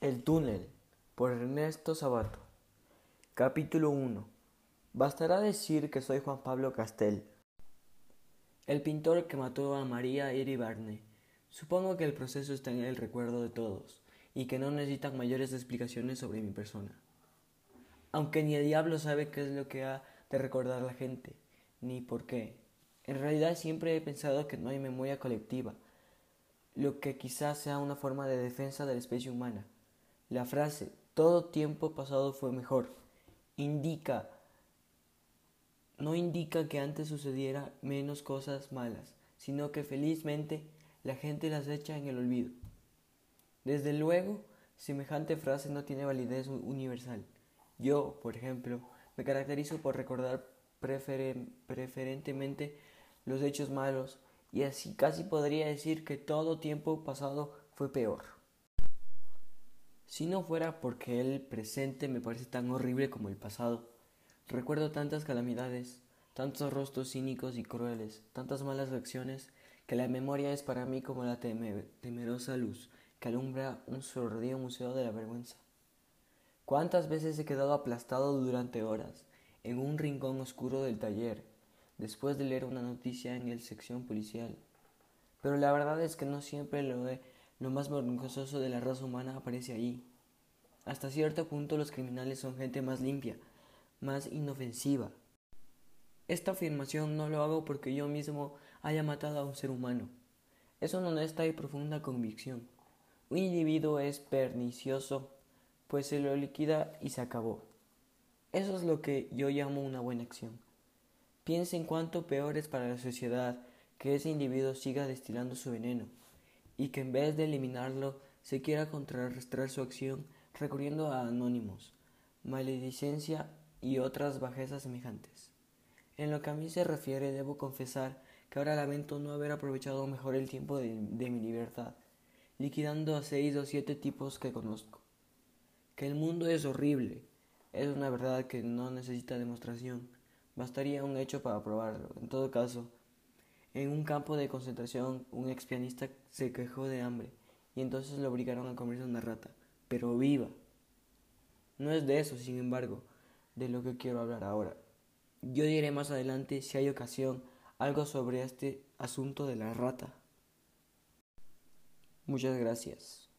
El túnel por Ernesto Sabato Capítulo 1 Bastará decir que soy Juan Pablo Castel, el pintor que mató a María Iribarne. Supongo que el proceso está en el recuerdo de todos y que no necesitan mayores explicaciones sobre mi persona. Aunque ni el diablo sabe qué es lo que ha de recordar la gente, ni por qué. En realidad siempre he pensado que no hay memoria colectiva, lo que quizás sea una forma de defensa de la especie humana. La frase todo tiempo pasado fue mejor indica no indica que antes sucediera menos cosas malas, sino que felizmente la gente las echa en el olvido. Desde luego, semejante frase no tiene validez universal. Yo, por ejemplo, me caracterizo por recordar preferentemente los hechos malos y así casi podría decir que todo tiempo pasado fue peor. Si no fuera porque el presente me parece tan horrible como el pasado, recuerdo tantas calamidades, tantos rostros cínicos y crueles, tantas malas lecciones, que la memoria es para mí como la temerosa luz que alumbra un sordío museo de la vergüenza. ¿Cuántas veces he quedado aplastado durante horas en un rincón oscuro del taller, después de leer una noticia en el sección policial? Pero la verdad es que no siempre lo he lo más vergonzoso de la raza humana aparece ahí. Hasta cierto punto los criminales son gente más limpia, más inofensiva. Esta afirmación no lo hago porque yo mismo haya matado a un ser humano. Es una honesta y profunda convicción. Un individuo es pernicioso, pues se lo liquida y se acabó. Eso es lo que yo llamo una buena acción. Piensa en cuánto peor es para la sociedad que ese individuo siga destilando su veneno y que en vez de eliminarlo se quiera contrarrestar su acción recurriendo a anónimos, maledicencia y otras bajezas semejantes. En lo que a mí se refiere, debo confesar que ahora lamento no haber aprovechado mejor el tiempo de, mi libertad, liquidando a seis o siete tipos que conozco. Que el mundo es horrible, es una verdad que no necesita demostración, bastaría un hecho para probarlo. En todo caso, en un campo de concentración, un ex pianista se quejó de hambre y entonces lo obligaron a comerse una rata, pero viva. No es de eso, sin embargo, de lo que quiero hablar ahora. Yo diré más adelante, si hay ocasión, algo sobre este asunto de la rata. Muchas gracias.